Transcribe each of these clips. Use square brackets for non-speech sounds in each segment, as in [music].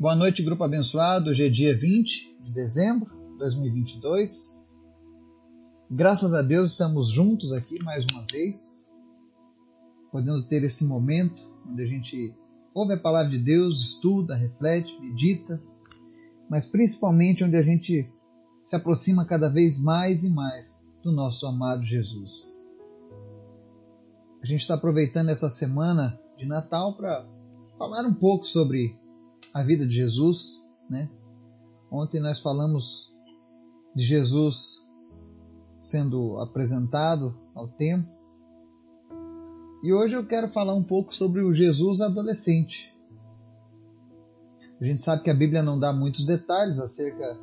Boa noite, grupo abençoado. Hoje é dia 20 de dezembro de 2022. Graças a Deus estamos juntos aqui mais uma vez, podendo ter esse momento onde a gente ouve a palavra de Deus, estuda, reflete, medita, mas principalmente onde a gente se aproxima cada vez mais e mais do nosso amado Jesus. A gente está aproveitando essa semana de Natal para falar um pouco sobre a vida de Jesus, né? Ontem nós falamos de Jesus sendo apresentado ao tempo. E hoje eu quero falar um pouco sobre o Jesus adolescente. A gente sabe que a Bíblia não dá muitos detalhes acerca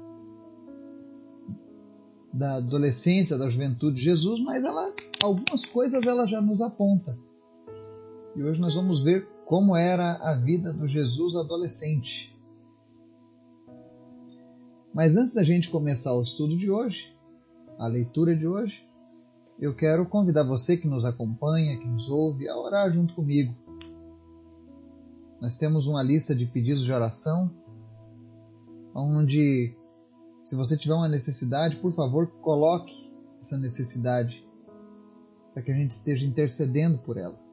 da adolescência, da juventude de Jesus, mas ela, algumas coisas ela já nos aponta. E hoje nós vamos ver como era a vida do Jesus adolescente. Mas antes da gente começar o estudo de hoje, a leitura de hoje, eu quero convidar você que nos acompanha, que nos ouve, a orar junto comigo. Nós temos uma lista de pedidos de oração, onde, se você tiver uma necessidade, por favor, coloque essa necessidade, para que a gente esteja intercedendo por ela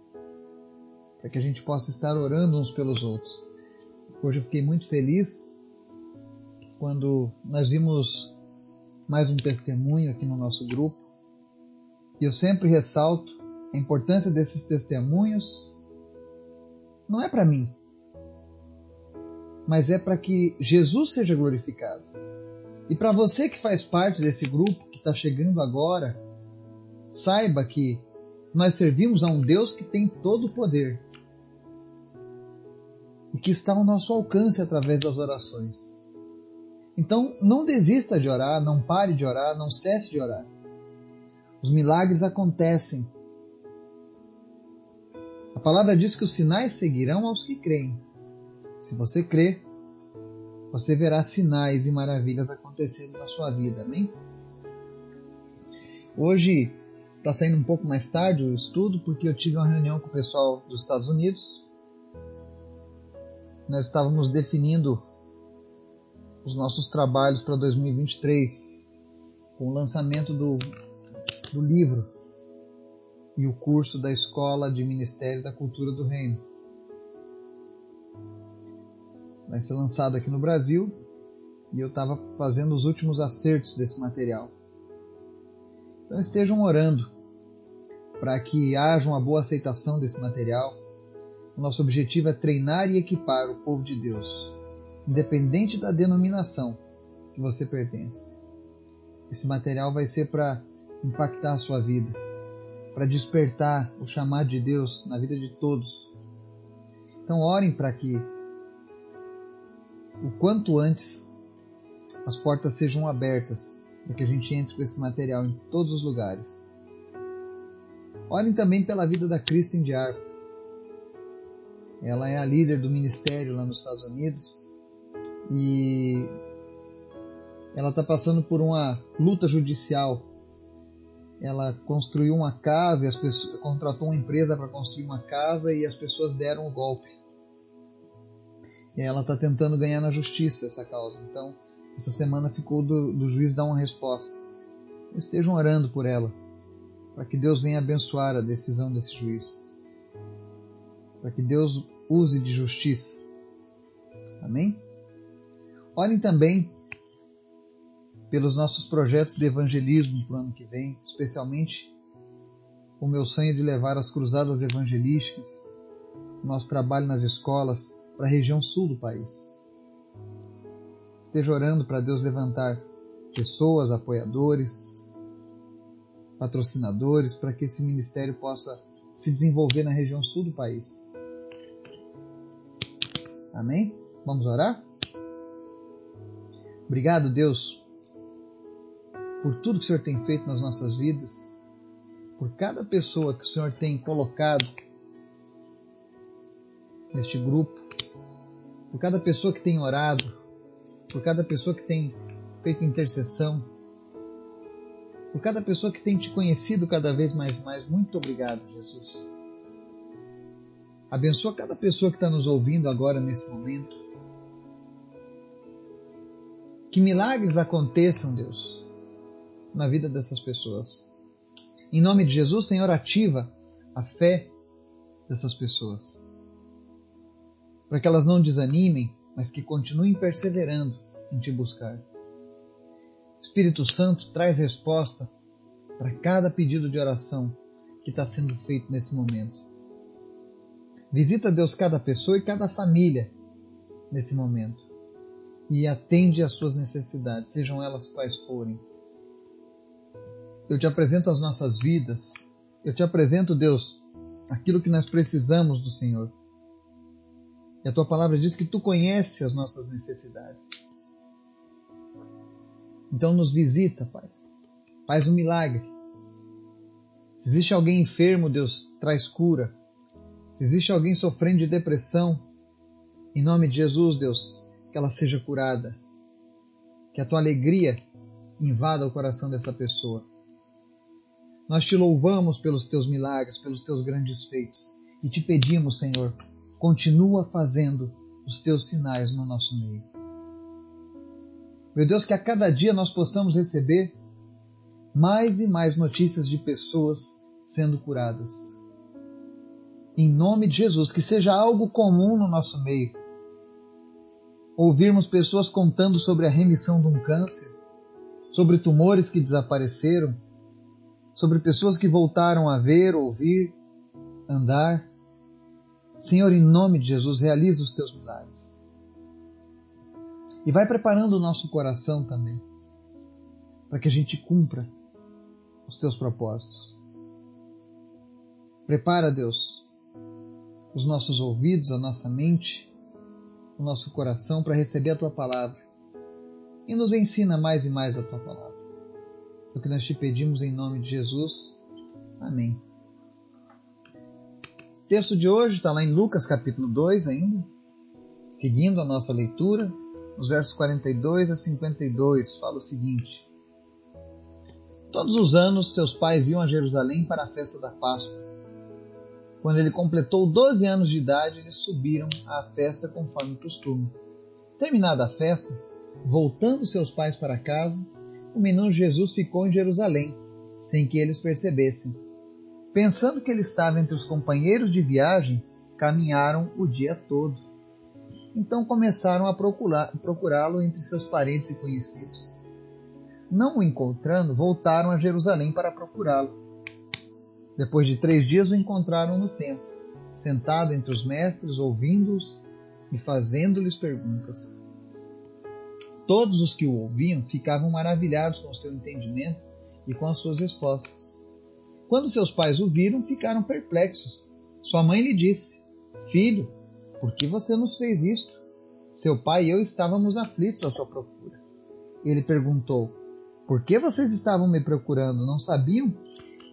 para que a gente possa estar orando uns pelos outros. Hoje eu fiquei muito feliz quando nós vimos mais um testemunho aqui no nosso grupo. E eu sempre ressalto a importância desses testemunhos. Não é para mim, mas é para que Jesus seja glorificado. E para você que faz parte desse grupo que está chegando agora, saiba que nós servimos a um Deus que tem todo o poder e que está ao nosso alcance através das orações. Então, não desista de orar, não pare de orar, não cesse de orar. Os milagres acontecem. A palavra diz que os sinais seguirão aos que creem. Se você crê, você verá sinais e maravilhas acontecendo na sua vida. Amém? Hoje está saindo um pouco mais tarde o estudo porque eu tive uma reunião com o pessoal dos Estados Unidos nós estávamos definindo os nossos trabalhos para 2023 com o lançamento do, do livro e o curso da Escola de Ministério da Cultura do Reino. Vai ser lançado aqui no Brasil e eu estava fazendo os últimos acertos desse material. Então estejam orando para que haja uma boa aceitação desse material nosso objetivo é treinar e equipar o povo de Deus, independente da denominação que você pertence. Esse material vai ser para impactar a sua vida, para despertar o chamado de Deus na vida de todos. Então, orem para que o quanto antes as portas sejam abertas para que a gente entre com esse material em todos os lugares. Orem também pela vida da Kristen de Arco ela é a líder do ministério lá nos Estados Unidos e ela está passando por uma luta judicial. Ela construiu uma casa, e as pessoas, contratou uma empresa para construir uma casa e as pessoas deram o golpe. E ela está tentando ganhar na justiça essa causa. Então, essa semana ficou do, do juiz dar uma resposta. Estejam orando por ela, para que Deus venha abençoar a decisão desse juiz. Para que Deus use de justiça. Amém? Orem também pelos nossos projetos de evangelismo para o ano que vem, especialmente o meu sonho de levar as cruzadas evangelísticas, o nosso trabalho nas escolas para a região sul do país. Esteja orando para Deus levantar pessoas, apoiadores, patrocinadores, para que esse ministério possa se desenvolver na região sul do país. Amém? Vamos orar? Obrigado, Deus, por tudo que o Senhor tem feito nas nossas vidas, por cada pessoa que o Senhor tem colocado neste grupo, por cada pessoa que tem orado, por cada pessoa que tem feito intercessão, por cada pessoa que tem te conhecido cada vez mais mais. Muito obrigado, Jesus. Abençoa cada pessoa que está nos ouvindo agora nesse momento. Que milagres aconteçam, Deus, na vida dessas pessoas. Em nome de Jesus, Senhor, ativa a fé dessas pessoas. Para que elas não desanimem, mas que continuem perseverando em te buscar. Espírito Santo traz resposta para cada pedido de oração que está sendo feito nesse momento. Visita, Deus, cada pessoa e cada família nesse momento e atende às suas necessidades, sejam elas quais forem. Eu te apresento as nossas vidas, eu te apresento, Deus, aquilo que nós precisamos do Senhor. E a tua palavra diz que tu conheces as nossas necessidades. Então nos visita, Pai. Faz um milagre. Se existe alguém enfermo, Deus, traz cura. Se existe alguém sofrendo de depressão, em nome de Jesus, Deus, que ela seja curada. Que a tua alegria invada o coração dessa pessoa. Nós te louvamos pelos teus milagres, pelos teus grandes feitos e te pedimos, Senhor, continua fazendo os teus sinais no nosso meio. Meu Deus, que a cada dia nós possamos receber mais e mais notícias de pessoas sendo curadas. Em nome de Jesus, que seja algo comum no nosso meio. Ouvirmos pessoas contando sobre a remissão de um câncer, sobre tumores que desapareceram, sobre pessoas que voltaram a ver, ouvir, andar. Senhor, em nome de Jesus, realiza os teus milagres. E vai preparando o nosso coração também, para que a gente cumpra os teus propósitos. Prepara, Deus, os nossos ouvidos, a nossa mente, o nosso coração para receber a tua palavra. E nos ensina mais e mais a tua palavra. É o que nós te pedimos em nome de Jesus. Amém. O texto de hoje está lá em Lucas capítulo 2 ainda, seguindo a nossa leitura, nos versos 42 a 52, fala o seguinte: Todos os anos seus pais iam a Jerusalém para a festa da Páscoa. Quando ele completou 12 anos de idade, eles subiram à festa conforme costume. Terminada a festa, voltando seus pais para casa, o menino Jesus ficou em Jerusalém, sem que eles percebessem. Pensando que ele estava entre os companheiros de viagem, caminharam o dia todo. Então começaram a procurá-lo entre seus parentes e conhecidos. Não o encontrando, voltaram a Jerusalém para procurá-lo. Depois de três dias o encontraram no templo, sentado entre os mestres, ouvindo-os e fazendo-lhes perguntas. Todos os que o ouviam ficavam maravilhados com o seu entendimento e com as suas respostas. Quando seus pais o viram, ficaram perplexos. Sua mãe lhe disse: Filho, por que você nos fez isto? Seu pai e eu estávamos aflitos à sua procura. Ele perguntou: Por que vocês estavam me procurando? Não sabiam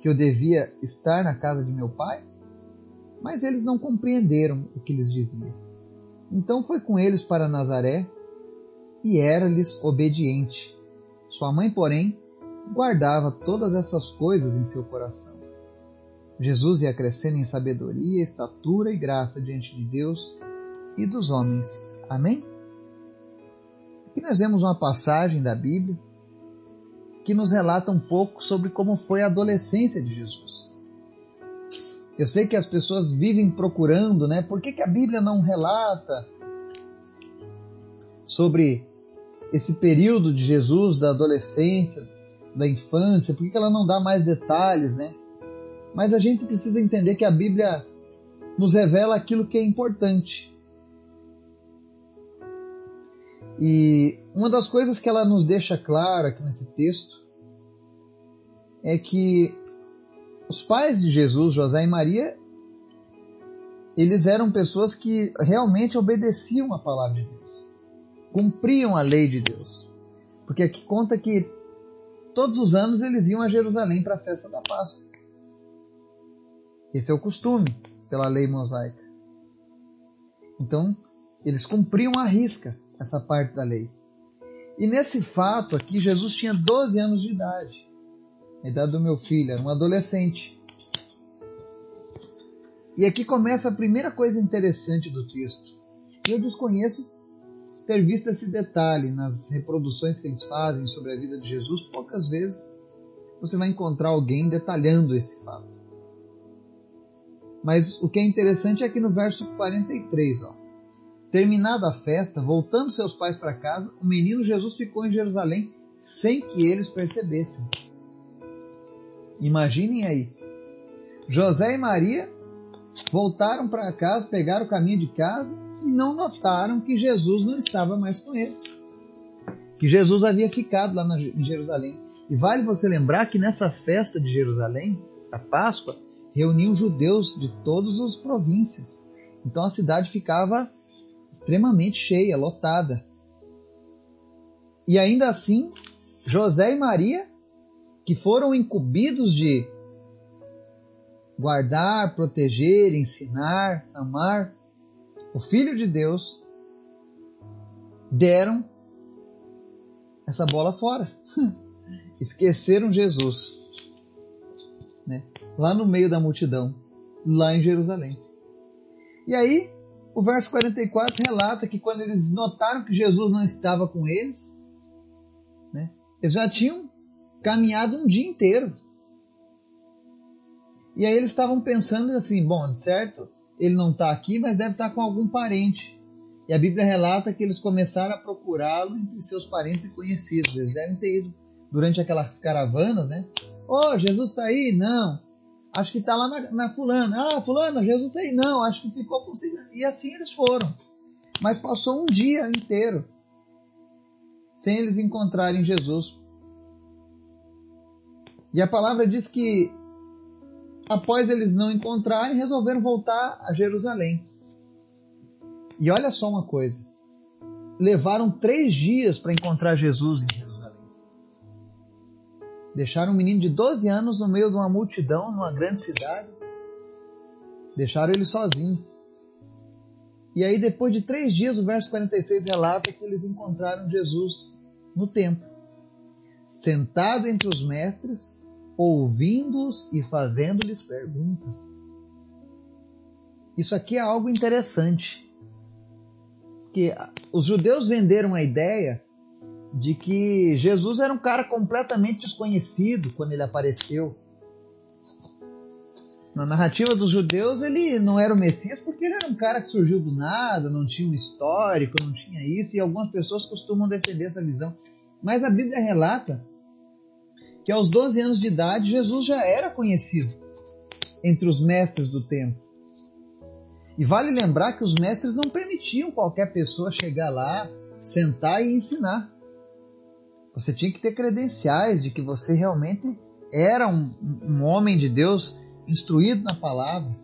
que eu devia estar na casa de meu pai? Mas eles não compreenderam o que lhes dizia. Então foi com eles para Nazaré e era-lhes obediente. Sua mãe, porém, guardava todas essas coisas em seu coração. Jesus ia crescendo em sabedoria, estatura e graça diante de Deus e dos homens. Amém? Aqui nós vemos uma passagem da Bíblia que nos relata um pouco sobre como foi a adolescência de Jesus. Eu sei que as pessoas vivem procurando, né? Por que, que a Bíblia não relata sobre esse período de Jesus, da adolescência, da infância? Por que, que ela não dá mais detalhes, né? Mas a gente precisa entender que a Bíblia nos revela aquilo que é importante. E uma das coisas que ela nos deixa clara aqui nesse texto é que os pais de Jesus, José e Maria, eles eram pessoas que realmente obedeciam a palavra de Deus, cumpriam a lei de Deus. Porque aqui conta que todos os anos eles iam a Jerusalém para a festa da Páscoa. Esse é o costume pela lei mosaica. Então, eles cumpriam à risca essa parte da lei. E nesse fato aqui, Jesus tinha 12 anos de idade. A idade do meu filho, era um adolescente. E aqui começa a primeira coisa interessante do texto. Eu desconheço ter visto esse detalhe nas reproduções que eles fazem sobre a vida de Jesus, poucas vezes você vai encontrar alguém detalhando esse fato. Mas o que é interessante é que no verso 43, ó, terminada a festa, voltando seus pais para casa, o menino Jesus ficou em Jerusalém sem que eles percebessem. Imaginem aí. José e Maria voltaram para casa, pegaram o caminho de casa e não notaram que Jesus não estava mais com eles. Que Jesus havia ficado lá em Jerusalém. E vale você lembrar que nessa festa de Jerusalém, a Páscoa, reuniam judeus de todas as províncias. Então a cidade ficava extremamente cheia, lotada. E ainda assim, José e Maria, que foram incumbidos de guardar, proteger, ensinar, amar o Filho de Deus, deram essa bola fora. [laughs] Esqueceram Jesus. Né? Lá no meio da multidão, lá em Jerusalém. E aí, o verso 44 relata que quando eles notaram que Jesus não estava com eles, né, eles já tinham caminhado um dia inteiro. E aí eles estavam pensando assim: bom, certo, ele não está aqui, mas deve estar tá com algum parente. E a Bíblia relata que eles começaram a procurá-lo entre seus parentes e conhecidos. Eles devem ter ido durante aquelas caravanas, né? Oh, Jesus está aí? Não. Acho que está lá na, na, fulana. Ah, fulana, Jesus aí? Não, acho que ficou com... E assim eles foram. Mas passou um dia inteiro sem eles encontrarem Jesus. E a palavra diz que após eles não encontrarem, resolveram voltar a Jerusalém. E olha só uma coisa: levaram três dias para encontrar Jesus em Jerusalém. Deixaram um menino de 12 anos no meio de uma multidão, numa grande cidade. Deixaram ele sozinho. E aí, depois de três dias, o verso 46 relata que eles encontraram Jesus no templo, sentado entre os mestres, ouvindo-os e fazendo-lhes perguntas. Isso aqui é algo interessante. Que os judeus venderam a ideia de que Jesus era um cara completamente desconhecido quando ele apareceu. Na narrativa dos judeus, ele não era o Messias porque ele era um cara que surgiu do nada, não tinha um histórico, não tinha isso, e algumas pessoas costumam defender essa visão. Mas a Bíblia relata que aos 12 anos de idade Jesus já era conhecido entre os mestres do templo. E vale lembrar que os mestres não permitiam qualquer pessoa chegar lá, sentar e ensinar. Você tinha que ter credenciais de que você realmente era um, um homem de Deus instruído na palavra.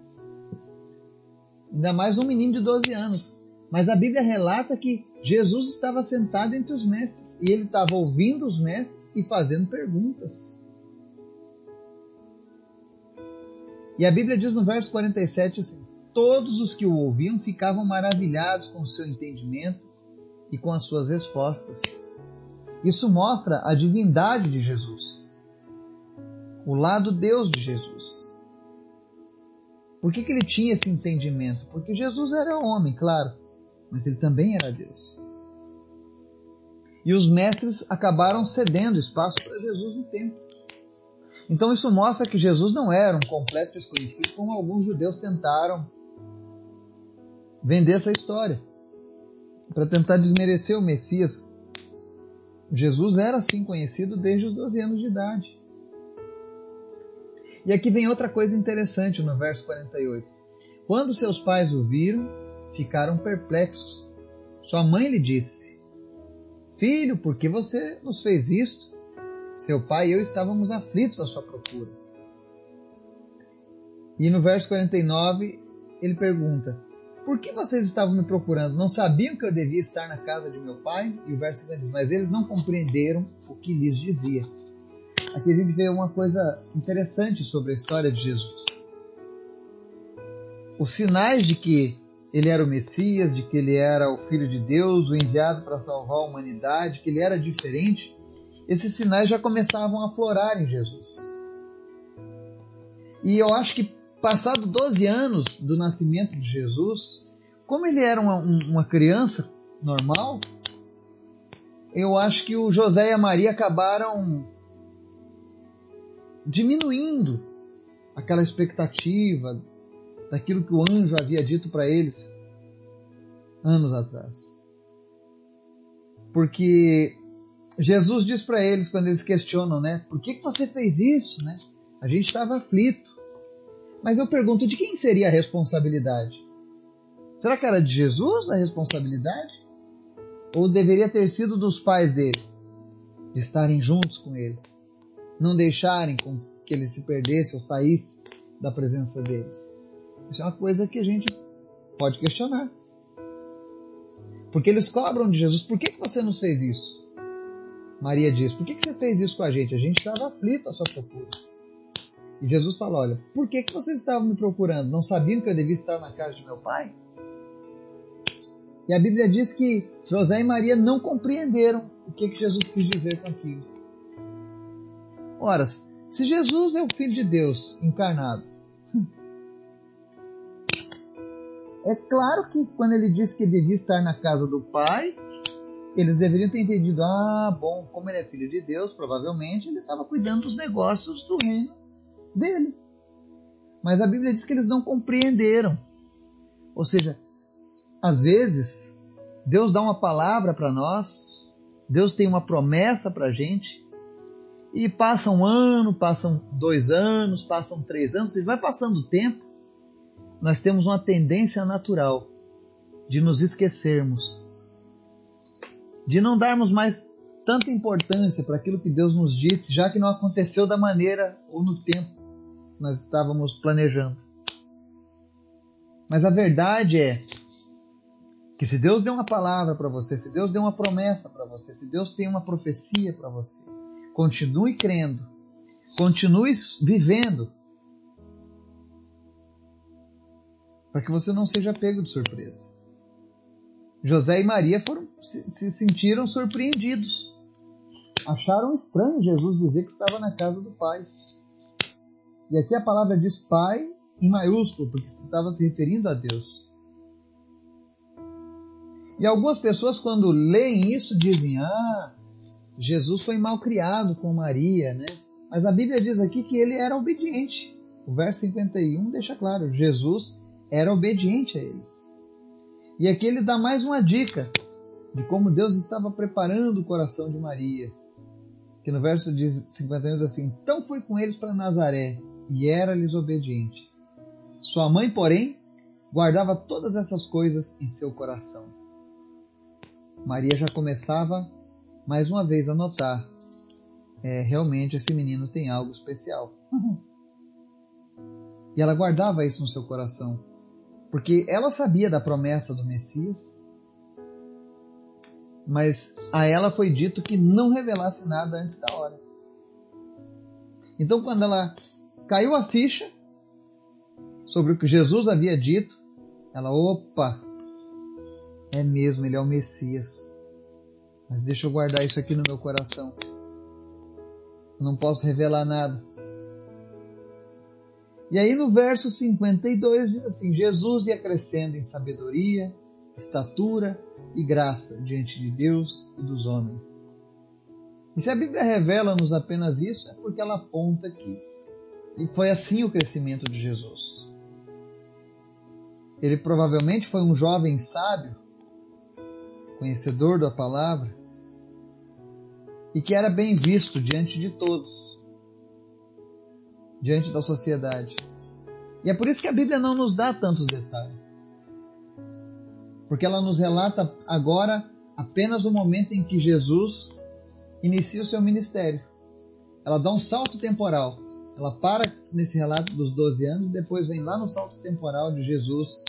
Ainda mais um menino de 12 anos. Mas a Bíblia relata que Jesus estava sentado entre os mestres e ele estava ouvindo os mestres e fazendo perguntas. E a Bíblia diz no verso 47 assim: Todos os que o ouviam ficavam maravilhados com o seu entendimento e com as suas respostas. Isso mostra a divindade de Jesus, o lado Deus de Jesus. Por que, que ele tinha esse entendimento? Porque Jesus era homem, claro, mas ele também era Deus. E os mestres acabaram cedendo espaço para Jesus no templo. Então isso mostra que Jesus não era um completo desconhecido, como alguns judeus tentaram vender essa história para tentar desmerecer o Messias. Jesus era assim conhecido desde os 12 anos de idade. E aqui vem outra coisa interessante no verso 48. Quando seus pais o viram, ficaram perplexos. Sua mãe lhe disse: Filho, por que você nos fez isto? Seu pai e eu estávamos aflitos à sua procura. E no verso 49, ele pergunta: Por que vocês estavam me procurando? Não sabiam que eu devia estar na casa de meu pai? E o verso 50 diz: Mas eles não compreenderam o que lhes dizia. Aqui a gente vê uma coisa interessante sobre a história de Jesus. Os sinais de que ele era o Messias, de que ele era o Filho de Deus, o enviado para salvar a humanidade, que ele era diferente, esses sinais já começavam a florar em Jesus. E eu acho que, passado 12 anos do nascimento de Jesus, como ele era uma, uma criança normal, eu acho que o José e a Maria acabaram diminuindo aquela expectativa daquilo que o anjo havia dito para eles anos atrás. Porque Jesus diz para eles quando eles questionam, né? Por que, que você fez isso, né? A gente estava aflito. Mas eu pergunto, de quem seria a responsabilidade? Será que era de Jesus a responsabilidade? Ou deveria ter sido dos pais dele? De estarem juntos com ele? Não deixarem com que ele se perdesse ou saísse da presença deles? Isso é uma coisa que a gente pode questionar. Porque eles cobram de Jesus: por que, você nos fez isso? Maria diz: por que você fez isso com a gente? A gente estava aflito à sua procura. E Jesus fala: Olha, por que, que vocês estavam me procurando? Não sabiam que eu devia estar na casa de meu pai? E a Bíblia diz que José e Maria não compreenderam o que, que Jesus quis dizer com aquilo. Ora, se Jesus é o Filho de Deus encarnado, é claro que quando ele disse que devia estar na casa do Pai, eles deveriam ter entendido: ah, bom, como ele é filho de Deus, provavelmente ele estava cuidando dos negócios do reino dele. Mas a Bíblia diz que eles não compreenderam. Ou seja, às vezes, Deus dá uma palavra para nós, Deus tem uma promessa para a gente, e passa um ano, passam dois anos, passam três anos, e vai passando o tempo, nós temos uma tendência natural de nos esquecermos, de não darmos mais tanta importância para aquilo que Deus nos disse, já que não aconteceu da maneira ou no tempo nós estávamos planejando. Mas a verdade é que se Deus deu uma palavra para você, se Deus deu uma promessa para você, se Deus tem uma profecia para você, continue crendo, continue vivendo, para que você não seja pego de surpresa. José e Maria foram, se, se sentiram surpreendidos. Acharam estranho Jesus dizer que estava na casa do Pai. E aqui a palavra diz Pai em maiúsculo, porque se estava se referindo a Deus. E algumas pessoas, quando leem isso, dizem: Ah, Jesus foi mal criado com Maria, né? Mas a Bíblia diz aqui que ele era obediente. O verso 51 deixa claro: Jesus era obediente a eles. E aqui ele dá mais uma dica de como Deus estava preparando o coração de Maria. Que no verso 51 diz assim: Então foi com eles para Nazaré e era-lhes obediente. Sua mãe, porém, guardava todas essas coisas em seu coração. Maria já começava mais uma vez a notar: é, realmente esse menino tem algo especial. [laughs] e ela guardava isso no seu coração, porque ela sabia da promessa do Messias, mas a ela foi dito que não revelasse nada antes da hora. Então, quando ela caiu a ficha sobre o que Jesus havia dito, ela, opa, é mesmo, ele é o Messias. Mas deixa eu guardar isso aqui no meu coração. Não posso revelar nada. E aí no verso 52 diz assim: Jesus ia crescendo em sabedoria, estatura e graça diante de Deus e dos homens. E se a Bíblia revela-nos apenas isso, é porque ela aponta aqui. E foi assim o crescimento de Jesus. Ele provavelmente foi um jovem sábio conhecedor da palavra, e que era bem visto diante de todos, diante da sociedade. E é por isso que a Bíblia não nos dá tantos detalhes. Porque ela nos relata agora apenas o momento em que Jesus inicia o seu ministério. Ela dá um salto temporal. Ela para nesse relato dos 12 anos e depois vem lá no salto temporal de Jesus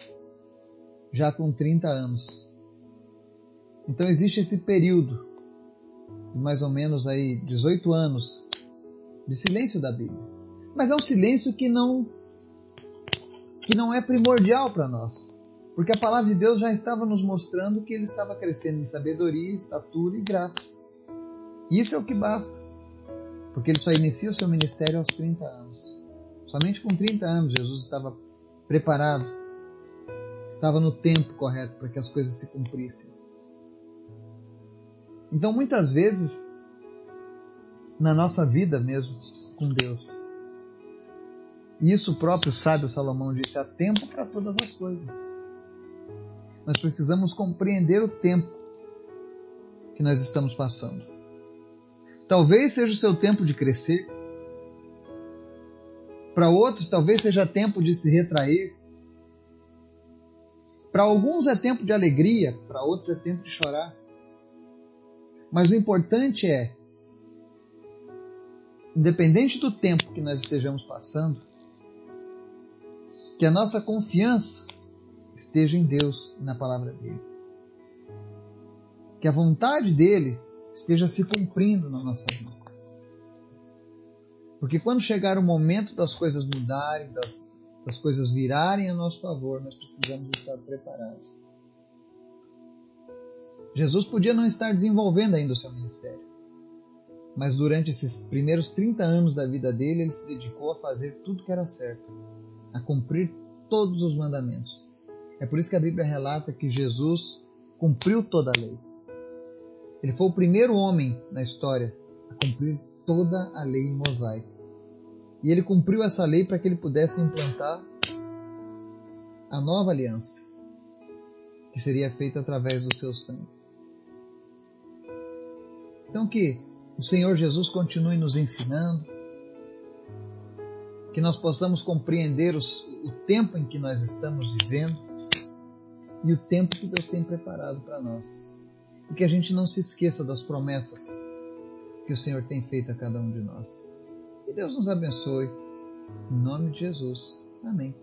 já com 30 anos. Então existe esse período de mais ou menos aí 18 anos de silêncio da Bíblia. Mas é um silêncio que não que não é primordial para nós, porque a palavra de Deus já estava nos mostrando que ele estava crescendo em sabedoria, estatura e graça. Isso é o que basta. Porque ele só inicia o seu ministério aos 30 anos. Somente com 30 anos Jesus estava preparado, estava no tempo correto para que as coisas se cumprissem. Então, muitas vezes, na nossa vida mesmo com Deus, e isso o próprio sábio Salomão disse: há tempo para todas as coisas. Nós precisamos compreender o tempo que nós estamos passando. Talvez seja o seu tempo de crescer. Para outros, talvez seja tempo de se retrair. Para alguns é tempo de alegria, para outros é tempo de chorar. Mas o importante é, independente do tempo que nós estejamos passando, que a nossa confiança esteja em Deus e na palavra dele. Que a vontade dele esteja se cumprindo na nossa vida. Porque quando chegar o momento das coisas mudarem, das, das coisas virarem a nosso favor, nós precisamos estar preparados. Jesus podia não estar desenvolvendo ainda o seu ministério, mas durante esses primeiros 30 anos da vida dele, ele se dedicou a fazer tudo que era certo, a cumprir todos os mandamentos. É por isso que a Bíblia relata que Jesus cumpriu toda a lei. Ele foi o primeiro homem na história a cumprir toda a lei mosaica. E ele cumpriu essa lei para que ele pudesse implantar a nova aliança, que seria feita através do seu sangue. Então que o Senhor Jesus continue nos ensinando, que nós possamos compreender os, o tempo em que nós estamos vivendo e o tempo que Deus tem preparado para nós. E que a gente não se esqueça das promessas que o Senhor tem feito a cada um de nós. Que Deus nos abençoe. Em nome de Jesus. Amém.